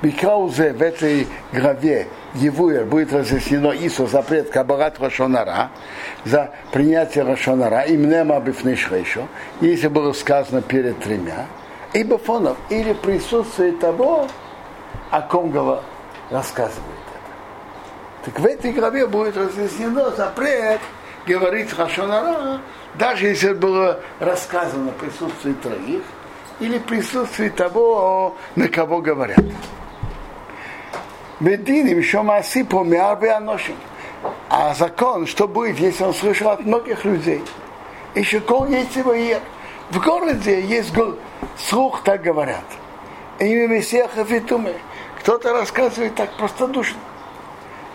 Микаузе в этой главе Евуэр будет разъяснено Ису запрет Кабарат Рашонара за принятие Рашонара и Мнема Бифнишрейшу, если было сказано перед тремя, и Бафонов, или присутствие того, о ком рассказывает. Так в этой главе будет разъяснено запрет говорить Рашонара, даже если было рассказано присутствие троих, или присутствие того, на кого говорят. Мединим еще маси по аношим. А закон, что будет, если он слышал от многих людей? Еще кол есть его В городе есть слух, так говорят. Имя Мессиаха Фитуме. Кто-то рассказывает так простодушно.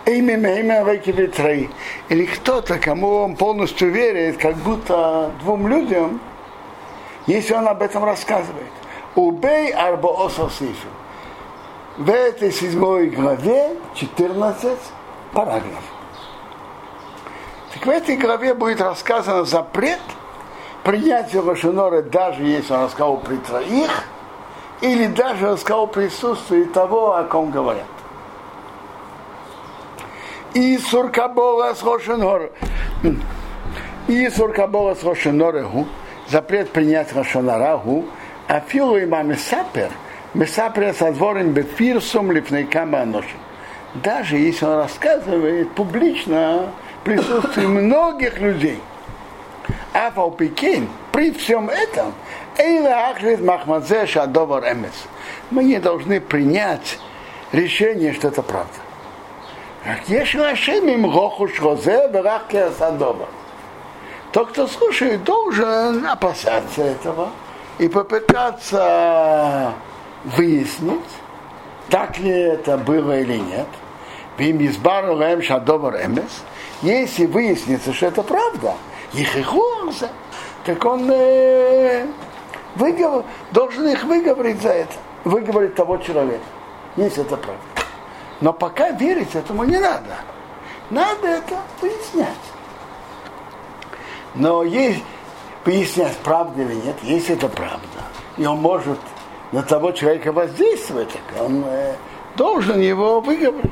Имя имя Векивитраи. Или кто-то, кому он полностью верит, как будто двум людям, если он об этом рассказывает. Убей арбо ососифу. В этой седьмой главе 14 параграфов. Так в этой главе будет рассказано запрет принятия Лошинора, даже если он рассказал при троих, или даже рассказал присутствие того, о ком говорят. И суркабола с Лошинора. И суркабола с Лошинореху запрет принять Рашонарагу, а филу сапер, месапер со двором бефирсум лифнейкама аноши. Даже если он рассказывает публично присутствии многих людей. А Пекин, при всем этом, Махмадзе Шадовар Эмес. Мы не должны принять решение, что это правда. Если нашим им гоху шрозе, верахке садова. Тот, кто слушает, должен опасаться этого и попытаться выяснить, так ли это было или нет. Если выяснится, что это правда, так он э, выговор, должен их выговорить за это, выговорить того человека, если это правда. Но пока верить этому не надо. Надо это выяснять. Но есть, пояснять, правда или нет, если это правда, и он может на того человека воздействовать, так он э, должен его выговорить.